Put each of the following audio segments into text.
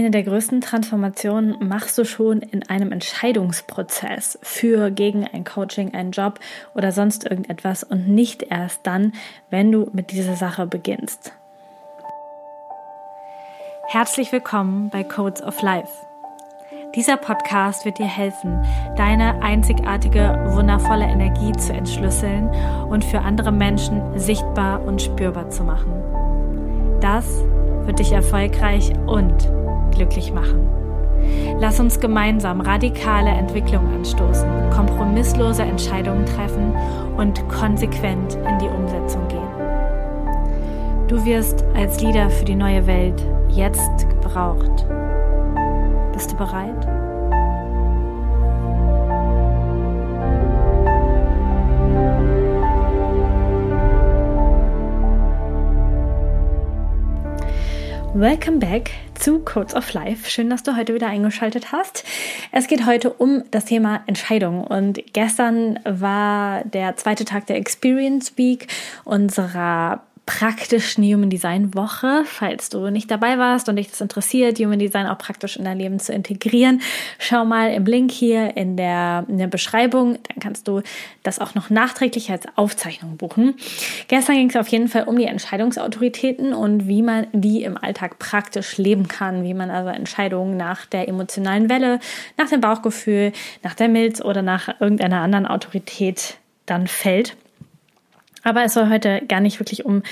Eine der größten Transformationen machst du schon in einem Entscheidungsprozess für gegen ein Coaching, einen Job oder sonst irgendetwas und nicht erst dann, wenn du mit dieser Sache beginnst. Herzlich willkommen bei Codes of Life. Dieser Podcast wird dir helfen, deine einzigartige, wundervolle Energie zu entschlüsseln und für andere Menschen sichtbar und spürbar zu machen. Das wird dich erfolgreich und glücklich machen. Lass uns gemeinsam radikale Entwicklung anstoßen, kompromisslose Entscheidungen treffen und konsequent in die Umsetzung gehen. Du wirst als Leader für die neue Welt jetzt gebraucht. Bist du bereit? Welcome back zu Codes of Life. Schön, dass du heute wieder eingeschaltet hast. Es geht heute um das Thema Entscheidung. Und gestern war der zweite Tag der Experience Week unserer praktischen Human Design Woche. Falls du nicht dabei warst und dich das interessiert, Human Design auch praktisch in dein Leben zu integrieren, schau mal im Link hier in der, in der Beschreibung. Dann kannst du das auch noch nachträglich als Aufzeichnung buchen. Gestern ging es auf jeden Fall um die Entscheidungsautoritäten und wie man die im Alltag praktisch leben kann, wie man also Entscheidungen nach der emotionalen Welle, nach dem Bauchgefühl, nach der Milz oder nach irgendeiner anderen Autorität dann fällt. Aber es soll heute gar nicht wirklich um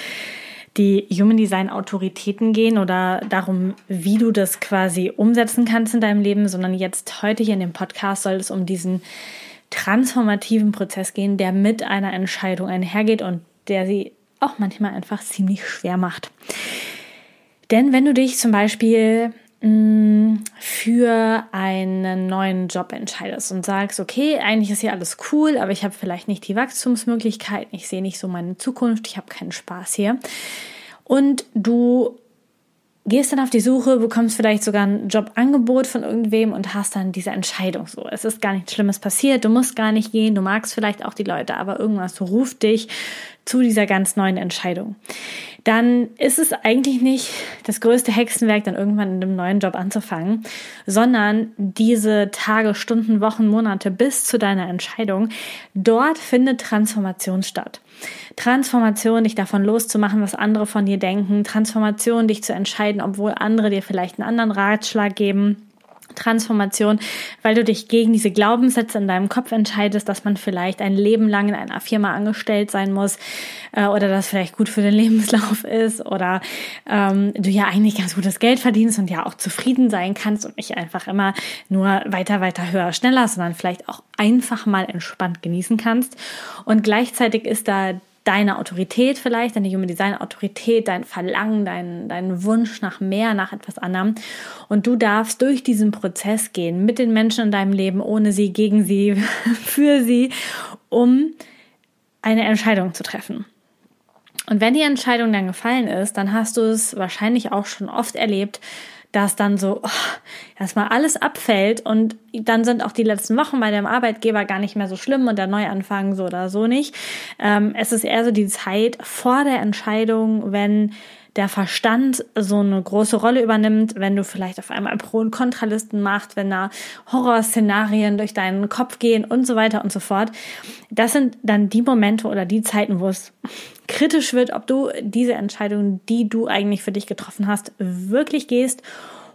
die Human Design Autoritäten gehen oder darum, wie du das quasi umsetzen kannst in deinem Leben, sondern jetzt heute hier in dem Podcast soll es um diesen transformativen Prozess gehen, der mit einer Entscheidung einhergeht und der sie auch manchmal einfach ziemlich schwer macht. Denn wenn du dich zum Beispiel für einen neuen Job entscheidest und sagst, okay, eigentlich ist hier alles cool, aber ich habe vielleicht nicht die Wachstumsmöglichkeiten, ich sehe nicht so meine Zukunft, ich habe keinen Spaß hier. Und du gehst dann auf die Suche, bekommst vielleicht sogar ein Jobangebot von irgendwem und hast dann diese Entscheidung so. Es ist gar nichts Schlimmes passiert, du musst gar nicht gehen, du magst vielleicht auch die Leute, aber irgendwas ruft dich zu dieser ganz neuen Entscheidung. Dann ist es eigentlich nicht das größte Hexenwerk, dann irgendwann in einem neuen Job anzufangen, sondern diese Tage, Stunden, Wochen, Monate bis zu deiner Entscheidung, dort findet Transformation statt. Transformation, dich davon loszumachen, was andere von dir denken, Transformation, dich zu entscheiden, obwohl andere dir vielleicht einen anderen Ratschlag geben Transformation, weil du dich gegen diese Glaubenssätze in deinem Kopf entscheidest, dass man vielleicht ein Leben lang in einer Firma angestellt sein muss äh, oder das vielleicht gut für den Lebenslauf ist oder ähm, du ja eigentlich ganz gutes Geld verdienst und ja auch zufrieden sein kannst und nicht einfach immer nur weiter, weiter, höher, schneller, sondern vielleicht auch einfach mal entspannt genießen kannst. Und gleichzeitig ist da deine Autorität vielleicht, deine Human Design Autorität, dein Verlangen, dein, dein Wunsch nach mehr, nach etwas anderem. Und du darfst durch diesen Prozess gehen, mit den Menschen in deinem Leben, ohne sie, gegen sie, für sie, um eine Entscheidung zu treffen. Und wenn die Entscheidung dann gefallen ist, dann hast du es wahrscheinlich auch schon oft erlebt, dass dann so oh, erstmal alles abfällt und dann sind auch die letzten Wochen bei dem Arbeitgeber gar nicht mehr so schlimm und der Neuanfang so oder so nicht. Ähm, es ist eher so die Zeit vor der Entscheidung, wenn der Verstand so eine große Rolle übernimmt, wenn du vielleicht auf einmal Pro- und Kontralisten machst, wenn da Horrorszenarien durch deinen Kopf gehen und so weiter und so fort. Das sind dann die Momente oder die Zeiten, wo es kritisch wird, ob du diese Entscheidung, die du eigentlich für dich getroffen hast, wirklich gehst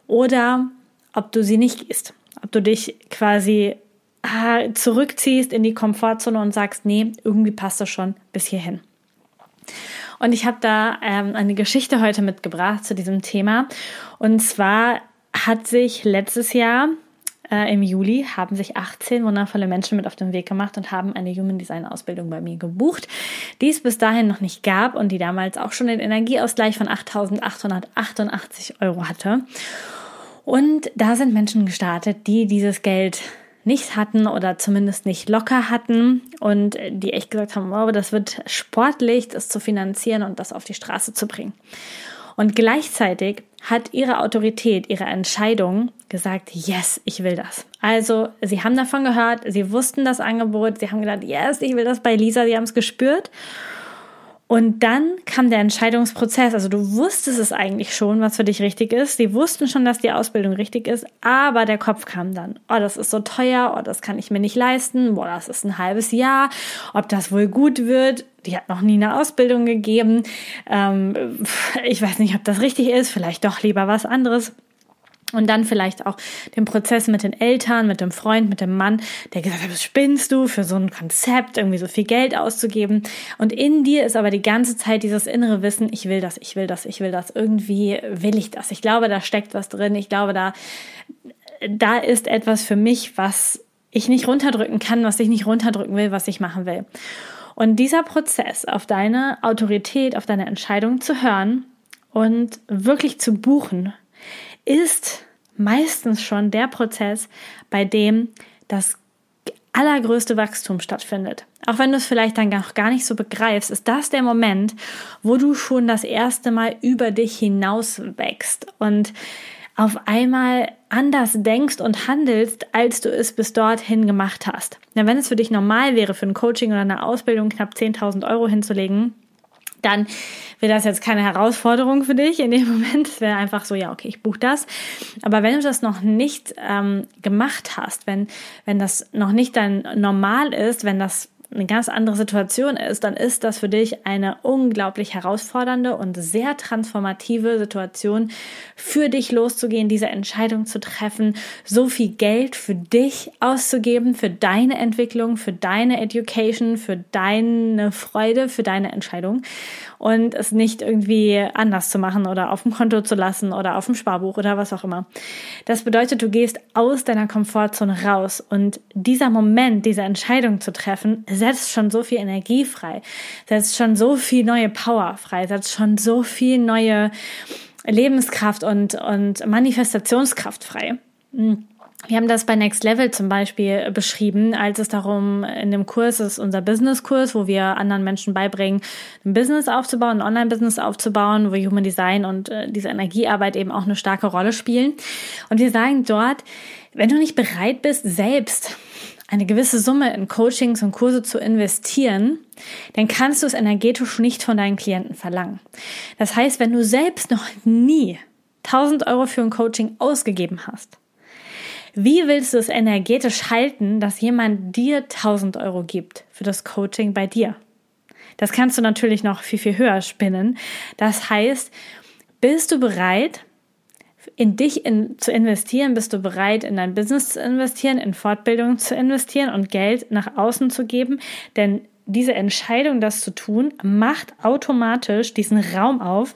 oder ob du sie nicht gehst. Ob du dich quasi ah, zurückziehst in die Komfortzone und sagst, nee, irgendwie passt das schon bis hierhin. Und ich habe da ähm, eine Geschichte heute mitgebracht zu diesem Thema. Und zwar hat sich letztes Jahr äh, im Juli haben sich 18 wundervolle Menschen mit auf den Weg gemacht und haben eine Human Design Ausbildung bei mir gebucht, die es bis dahin noch nicht gab und die damals auch schon den Energieausgleich von 8.888 Euro hatte. Und da sind Menschen gestartet, die dieses Geld nicht hatten oder zumindest nicht locker hatten und die echt gesagt haben, wow, das wird sportlich, das zu finanzieren und das auf die Straße zu bringen. Und gleichzeitig hat ihre Autorität, ihre Entscheidung gesagt, yes, ich will das. Also, sie haben davon gehört, sie wussten das Angebot, sie haben gedacht, yes, ich will das bei Lisa, sie haben es gespürt. Und dann kam der Entscheidungsprozess. Also du wusstest es eigentlich schon, was für dich richtig ist. Sie wussten schon, dass die Ausbildung richtig ist, aber der Kopf kam dann. Oh, das ist so teuer, oh, das kann ich mir nicht leisten, boah, das ist ein halbes Jahr, ob das wohl gut wird. Die hat noch nie eine Ausbildung gegeben. Ähm, ich weiß nicht, ob das richtig ist, vielleicht doch lieber was anderes. Und dann vielleicht auch den Prozess mit den Eltern, mit dem Freund, mit dem Mann, der gesagt hat, was spinnst du für so ein Konzept, irgendwie so viel Geld auszugeben. Und in dir ist aber die ganze Zeit dieses innere Wissen, ich will das, ich will das, ich will das. Irgendwie will ich das. Ich glaube, da steckt was drin. Ich glaube, da, da ist etwas für mich, was ich nicht runterdrücken kann, was ich nicht runterdrücken will, was ich machen will. Und dieser Prozess, auf deine Autorität, auf deine Entscheidung zu hören und wirklich zu buchen, ist meistens schon der Prozess, bei dem das allergrößte Wachstum stattfindet. Auch wenn du es vielleicht dann noch gar nicht so begreifst, ist das der Moment, wo du schon das erste Mal über dich hinaus wächst und auf einmal anders denkst und handelst, als du es bis dorthin gemacht hast. Ja, wenn es für dich normal wäre, für ein Coaching oder eine Ausbildung knapp 10.000 Euro hinzulegen, dann wäre das jetzt keine Herausforderung für dich in dem Moment. Es wäre einfach so, ja, okay, ich buche das. Aber wenn du das noch nicht ähm, gemacht hast, wenn, wenn das noch nicht dein Normal ist, wenn das eine ganz andere Situation ist, dann ist das für dich eine unglaublich herausfordernde und sehr transformative Situation, für dich loszugehen, diese Entscheidung zu treffen, so viel Geld für dich auszugeben, für deine Entwicklung, für deine Education, für deine Freude, für deine Entscheidung und es nicht irgendwie anders zu machen oder auf dem Konto zu lassen oder auf dem Sparbuch oder was auch immer. Das bedeutet, du gehst aus deiner Komfortzone raus und dieser Moment, diese Entscheidung zu treffen, setzt schon so viel Energie frei, setzt schon so viel neue Power frei, setzt schon so viel neue Lebenskraft und, und Manifestationskraft frei. Hm. Wir haben das bei Next Level zum Beispiel beschrieben, als es darum in dem Kurs, ist unser Business-Kurs, wo wir anderen Menschen beibringen, ein Business aufzubauen, ein Online-Business aufzubauen, wo Human Design und äh, diese Energiearbeit eben auch eine starke Rolle spielen. Und wir sagen dort, wenn du nicht bereit bist, selbst eine gewisse Summe in Coachings und Kurse zu investieren, dann kannst du es energetisch nicht von deinen Klienten verlangen. Das heißt, wenn du selbst noch nie 1000 Euro für ein Coaching ausgegeben hast, wie willst du es energetisch halten, dass jemand dir 1000 Euro gibt für das Coaching bei dir? Das kannst du natürlich noch viel, viel höher spinnen. Das heißt, bist du bereit, in dich in, zu investieren? Bist du bereit, in dein Business zu investieren, in Fortbildung zu investieren und Geld nach außen zu geben? Denn diese Entscheidung, das zu tun, macht automatisch diesen Raum auf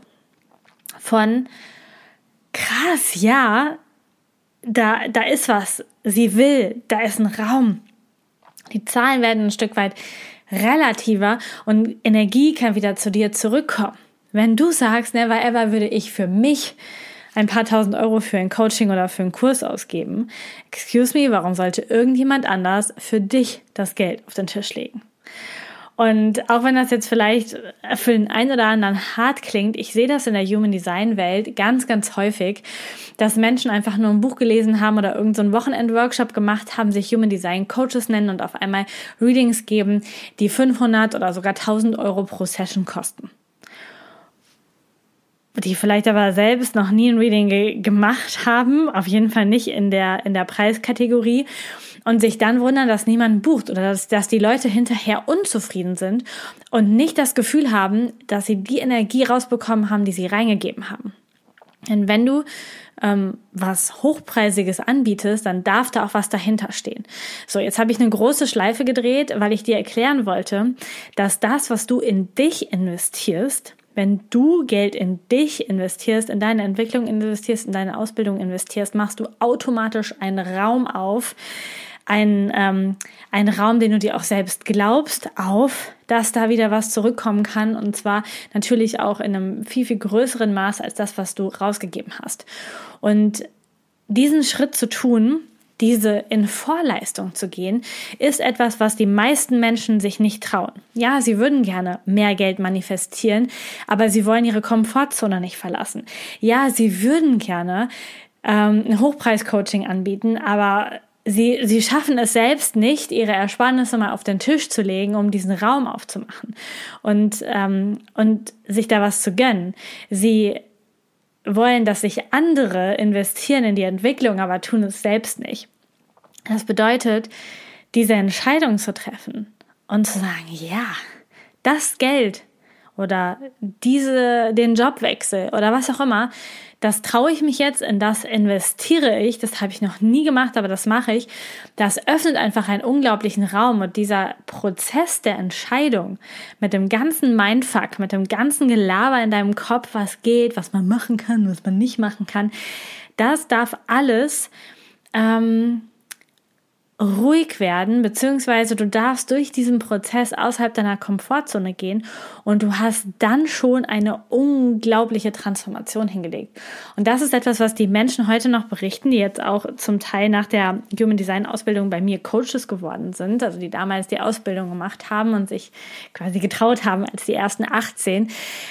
von krass, ja, da, da ist was. Sie will, da ist ein Raum. Die Zahlen werden ein Stück weit relativer und Energie kann wieder zu dir zurückkommen. Wenn du sagst, never ever würde ich für mich ein paar tausend Euro für ein Coaching oder für einen Kurs ausgeben. Excuse me, warum sollte irgendjemand anders für dich das Geld auf den Tisch legen? Und auch wenn das jetzt vielleicht für den einen oder anderen hart klingt, ich sehe das in der Human Design Welt ganz, ganz häufig, dass Menschen einfach nur ein Buch gelesen haben oder irgendeinen so Wochenend-Workshop gemacht haben, sich Human Design Coaches nennen und auf einmal Readings geben, die 500 oder sogar 1000 Euro pro Session kosten. Die vielleicht aber selbst noch nie ein Reading ge gemacht haben, auf jeden Fall nicht in der, in der Preiskategorie und sich dann wundern, dass niemand bucht oder dass, dass die Leute hinterher unzufrieden sind und nicht das Gefühl haben, dass sie die Energie rausbekommen haben, die sie reingegeben haben. Denn wenn du ähm, was Hochpreisiges anbietest, dann darf da auch was dahinter stehen. So, jetzt habe ich eine große Schleife gedreht, weil ich dir erklären wollte, dass das, was du in dich investierst, wenn du Geld in dich investierst, in deine Entwicklung investierst, in deine Ausbildung investierst, machst du automatisch einen Raum auf, einen, ähm, einen Raum, den du dir auch selbst glaubst, auf, dass da wieder was zurückkommen kann. Und zwar natürlich auch in einem viel, viel größeren Maß als das, was du rausgegeben hast. Und diesen Schritt zu tun, diese in Vorleistung zu gehen, ist etwas, was die meisten Menschen sich nicht trauen. Ja, sie würden gerne mehr Geld manifestieren, aber sie wollen ihre Komfortzone nicht verlassen. Ja, sie würden gerne ähm, ein Hochpreis-Coaching anbieten, aber sie, sie schaffen es selbst nicht, ihre Ersparnisse mal auf den Tisch zu legen, um diesen Raum aufzumachen und, ähm, und sich da was zu gönnen. Sie wollen, dass sich andere investieren in die Entwicklung, aber tun es selbst nicht. Das bedeutet, diese Entscheidung zu treffen und zu sagen, ja, das Geld oder diese, den Jobwechsel oder was auch immer, das traue ich mich jetzt, in das investiere ich, das habe ich noch nie gemacht, aber das mache ich. Das öffnet einfach einen unglaublichen Raum und dieser Prozess der Entscheidung mit dem ganzen Mindfuck, mit dem ganzen Gelaber in deinem Kopf, was geht, was man machen kann, was man nicht machen kann, das darf alles ähm, ruhig werden, beziehungsweise du darfst durch diesen Prozess außerhalb deiner Komfortzone gehen und du hast dann schon eine unglaubliche Transformation hingelegt. Und das ist etwas, was die Menschen heute noch berichten, die jetzt auch zum Teil nach der Human Design Ausbildung bei mir Coaches geworden sind, also die damals die Ausbildung gemacht haben und sich quasi getraut haben als die ersten 18,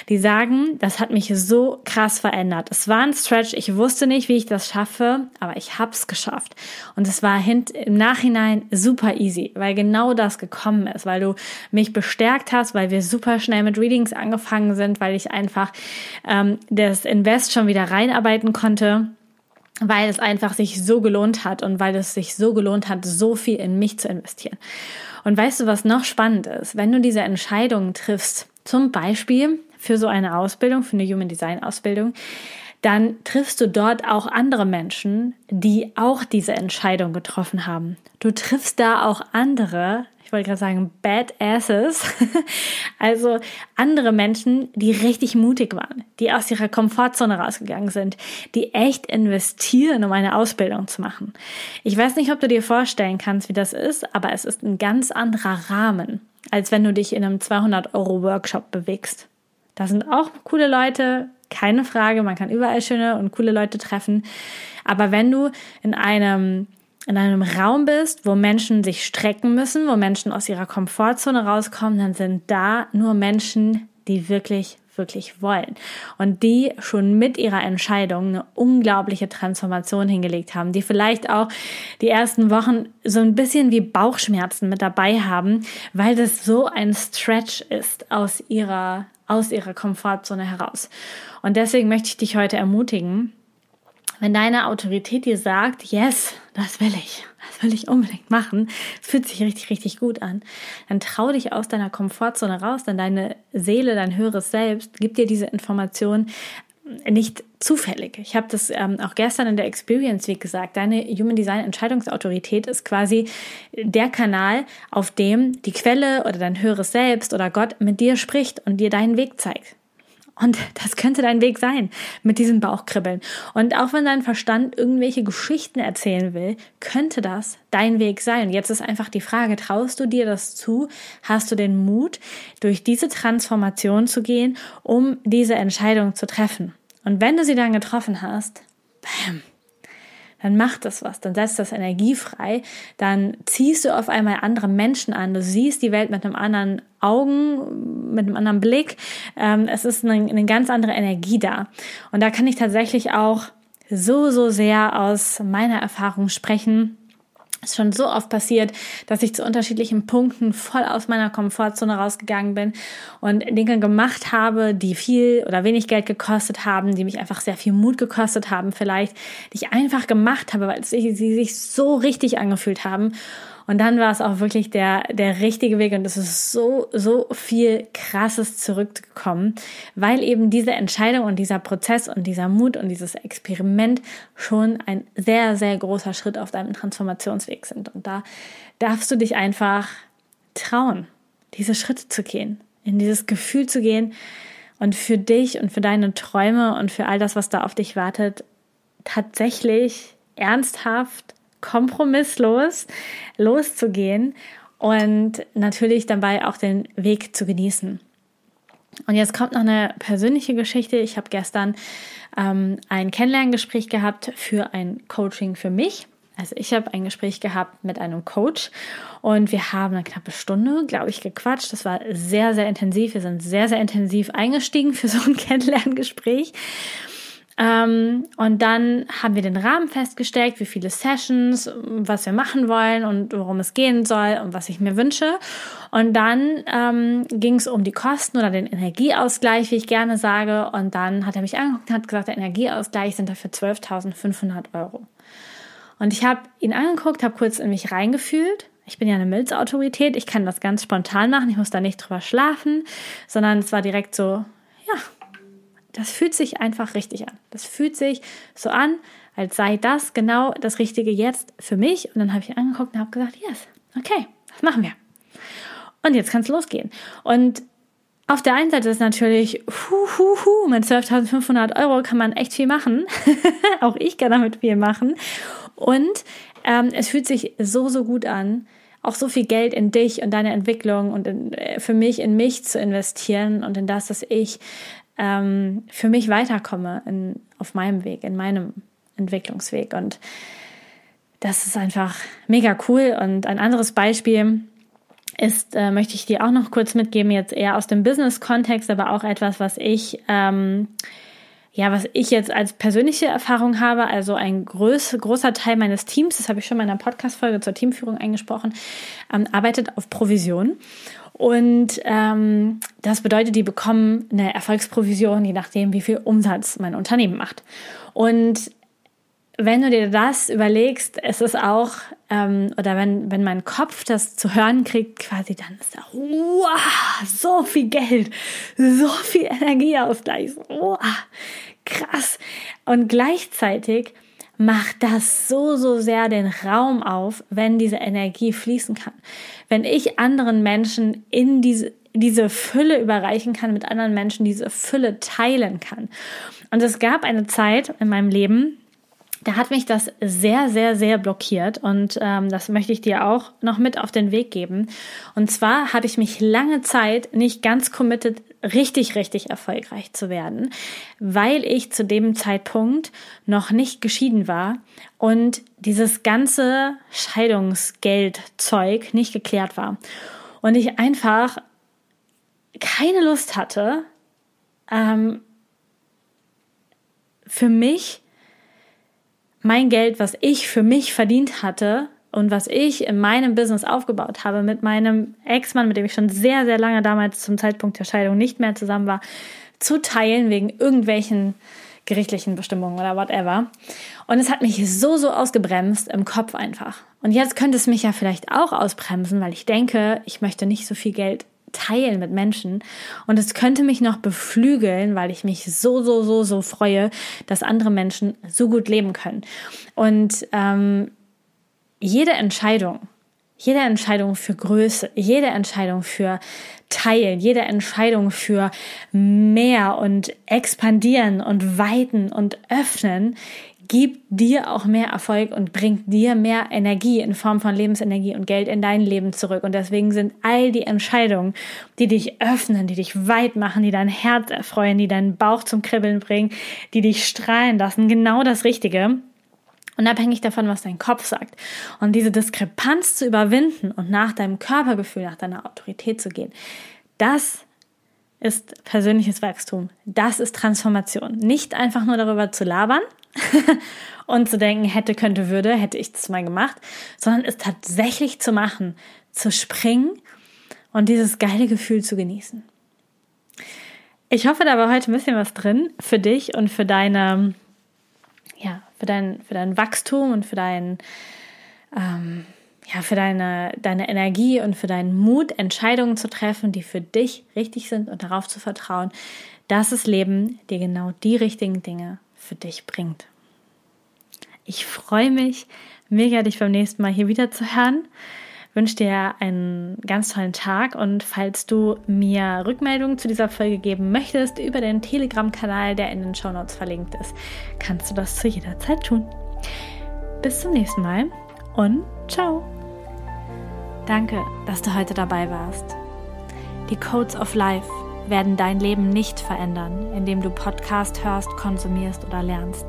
die sagen, das hat mich so krass verändert. Es war ein Stretch, ich wusste nicht, wie ich das schaffe, aber ich habe es geschafft. Und es war hint im Nachhinein Nachhinein super easy, weil genau das gekommen ist, weil du mich bestärkt hast, weil wir super schnell mit Readings angefangen sind, weil ich einfach ähm, das Invest schon wieder reinarbeiten konnte weil es einfach sich so gelohnt hat und weil es sich so gelohnt hat, so viel in mich zu investieren. Und weißt du, was noch spannend ist? Wenn du diese Entscheidungen triffst, zum Beispiel für so eine Ausbildung, für eine Human Design Ausbildung, dann triffst du dort auch andere Menschen, die auch diese Entscheidung getroffen haben. Du triffst da auch andere, ich wollte gerade sagen, Badasses, also andere Menschen, die richtig mutig waren, die aus ihrer Komfortzone rausgegangen sind, die echt investieren, um eine Ausbildung zu machen. Ich weiß nicht, ob du dir vorstellen kannst, wie das ist, aber es ist ein ganz anderer Rahmen, als wenn du dich in einem 200 Euro Workshop bewegst. Da sind auch coole Leute, keine Frage, man kann überall schöne und coole Leute treffen. Aber wenn du in einem in einem Raum bist, wo Menschen sich strecken müssen, wo Menschen aus ihrer Komfortzone rauskommen, dann sind da nur Menschen, die wirklich, wirklich wollen. Und die schon mit ihrer Entscheidung eine unglaubliche Transformation hingelegt haben, die vielleicht auch die ersten Wochen so ein bisschen wie Bauchschmerzen mit dabei haben, weil das so ein Stretch ist aus ihrer aus ihrer Komfortzone heraus. Und deswegen möchte ich dich heute ermutigen, wenn deine Autorität dir sagt, yes, das will ich, will ich unbedingt machen, fühlt sich richtig, richtig gut an, dann trau dich aus deiner Komfortzone raus, denn deine Seele, dein höheres Selbst gibt dir diese Information nicht zufällig. Ich habe das ähm, auch gestern in der Experience Week gesagt. Deine Human Design Entscheidungsautorität ist quasi der Kanal, auf dem die Quelle oder dein höheres Selbst oder Gott mit dir spricht und dir deinen Weg zeigt. Und das könnte dein Weg sein mit diesem Bauchkribbeln. Und auch wenn dein Verstand irgendwelche Geschichten erzählen will, könnte das dein Weg sein. Jetzt ist einfach die Frage, traust du dir das zu? Hast du den Mut, durch diese Transformation zu gehen, um diese Entscheidung zu treffen? Und wenn du sie dann getroffen hast, bam, dann macht das was, dann setzt das Energie frei, dann ziehst du auf einmal andere Menschen an, du siehst die Welt mit einem anderen Augen, mit einem anderen Blick. Ähm, es ist eine, eine ganz andere Energie da. Und da kann ich tatsächlich auch so, so sehr aus meiner Erfahrung sprechen ist schon so oft passiert, dass ich zu unterschiedlichen Punkten voll aus meiner Komfortzone rausgegangen bin und Dinge gemacht habe, die viel oder wenig Geld gekostet haben, die mich einfach sehr viel Mut gekostet haben vielleicht, die ich einfach gemacht habe, weil sie sich so richtig angefühlt haben und dann war es auch wirklich der, der richtige Weg und es ist so, so viel Krasses zurückgekommen, weil eben diese Entscheidung und dieser Prozess und dieser Mut und dieses Experiment schon ein sehr, sehr großer Schritt auf deinem Transformationsweg sind. Und da darfst du dich einfach trauen, diese Schritte zu gehen, in dieses Gefühl zu gehen und für dich und für deine Träume und für all das, was da auf dich wartet, tatsächlich ernsthaft kompromisslos loszugehen und natürlich dabei auch den Weg zu genießen. Und jetzt kommt noch eine persönliche Geschichte. Ich habe gestern ähm, ein Kennenlerngespräch gehabt für ein Coaching für mich. Also ich habe ein Gespräch gehabt mit einem Coach und wir haben eine knappe Stunde, glaube ich, gequatscht. Das war sehr, sehr intensiv. Wir sind sehr, sehr intensiv eingestiegen für so ein Kennenlerngespräch. Ähm, und dann haben wir den Rahmen festgesteckt, wie viele Sessions, was wir machen wollen und worum es gehen soll und was ich mir wünsche. Und dann ähm, ging es um die Kosten oder den Energieausgleich, wie ich gerne sage. Und dann hat er mich angeguckt und hat gesagt, der Energieausgleich sind dafür 12.500 Euro. Und ich habe ihn angeguckt, habe kurz in mich reingefühlt. Ich bin ja eine Milzautorität, ich kann das ganz spontan machen, ich muss da nicht drüber schlafen, sondern es war direkt so, ja, das fühlt sich einfach richtig an. Das fühlt sich so an, als sei das genau das Richtige jetzt für mich. Und dann habe ich angeguckt und habe gesagt, yes, okay, das machen wir. Und jetzt kann es losgehen. Und auf der einen Seite ist natürlich, hu, hu, hu, mit 12.500 Euro kann man echt viel machen. Auch ich kann damit viel machen. Und ähm, es fühlt sich so, so gut an, auch so viel Geld in dich und deine Entwicklung und in, äh, für mich in mich zu investieren und in das, dass ich ähm, für mich weiterkomme in, auf meinem Weg, in meinem Entwicklungsweg. Und das ist einfach mega cool. Und ein anderes Beispiel, ist, äh, möchte ich dir auch noch kurz mitgeben, jetzt eher aus dem Business-Kontext, aber auch etwas, was ich, ähm, ja, was ich jetzt als persönliche Erfahrung habe, also ein groß, großer Teil meines Teams, das habe ich schon in meiner Podcast-Folge zur Teamführung eingesprochen, ähm, arbeitet auf Provision. Und ähm, das bedeutet, die bekommen eine Erfolgsprovision, je nachdem, wie viel Umsatz mein Unternehmen macht. Und wenn du dir das überlegst, es ist auch, ähm, oder wenn, wenn mein Kopf das zu hören kriegt, quasi, dann ist da, wow, so viel Geld, so viel Energieausgleich, wow, krass. Und gleichzeitig macht das so, so sehr den Raum auf, wenn diese Energie fließen kann. Wenn ich anderen Menschen in diese, diese Fülle überreichen kann, mit anderen Menschen diese Fülle teilen kann. Und es gab eine Zeit in meinem Leben, da hat mich das sehr, sehr, sehr blockiert und ähm, das möchte ich dir auch noch mit auf den Weg geben. Und zwar habe ich mich lange Zeit nicht ganz committed, richtig, richtig erfolgreich zu werden, weil ich zu dem Zeitpunkt noch nicht geschieden war und dieses ganze Scheidungsgeldzeug nicht geklärt war. Und ich einfach keine Lust hatte, ähm, für mich mein Geld, was ich für mich verdient hatte und was ich in meinem Business aufgebaut habe mit meinem Ex-Mann, mit dem ich schon sehr, sehr lange damals zum Zeitpunkt der Scheidung nicht mehr zusammen war, zu teilen wegen irgendwelchen gerichtlichen Bestimmungen oder whatever. Und es hat mich so, so ausgebremst im Kopf einfach. Und jetzt könnte es mich ja vielleicht auch ausbremsen, weil ich denke, ich möchte nicht so viel Geld teilen mit Menschen. Und es könnte mich noch beflügeln, weil ich mich so, so, so, so freue, dass andere Menschen so gut leben können. Und ähm, jede Entscheidung, jede Entscheidung für Größe, jede Entscheidung für Teilen, jede Entscheidung für mehr und expandieren und weiten und öffnen, gibt dir auch mehr Erfolg und bringt dir mehr Energie in Form von Lebensenergie und Geld in dein Leben zurück. Und deswegen sind all die Entscheidungen, die dich öffnen, die dich weit machen, die dein Herz erfreuen, die deinen Bauch zum Kribbeln bringen, die dich strahlen lassen, genau das Richtige. Unabhängig davon, was dein Kopf sagt. Und diese Diskrepanz zu überwinden und nach deinem Körpergefühl, nach deiner Autorität zu gehen, das ist persönliches Wachstum. Das ist Transformation. Nicht einfach nur darüber zu labern, und zu denken, hätte, könnte, würde, hätte ich das mal gemacht, sondern es tatsächlich zu machen, zu springen und dieses geile Gefühl zu genießen. Ich hoffe, da war heute ein bisschen was drin für dich und für deine, ja, für dein, für dein Wachstum und für dein, ähm, ja, für deine, deine Energie und für deinen Mut, Entscheidungen zu treffen, die für dich richtig sind und darauf zu vertrauen, dass das Leben dir genau die richtigen Dinge für dich bringt. Ich freue mich mega, dich beim nächsten Mal hier wieder zu hören. Wünsche dir einen ganz tollen Tag und falls du mir Rückmeldungen zu dieser Folge geben möchtest über den Telegram-Kanal, der in den Show Notes verlinkt ist, kannst du das zu jeder Zeit tun. Bis zum nächsten Mal und ciao. Danke, dass du heute dabei warst. Die Codes of Life werden dein Leben nicht verändern, indem du Podcast hörst, konsumierst oder lernst.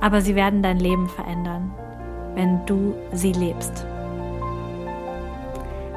Aber sie werden dein Leben verändern, wenn du sie lebst.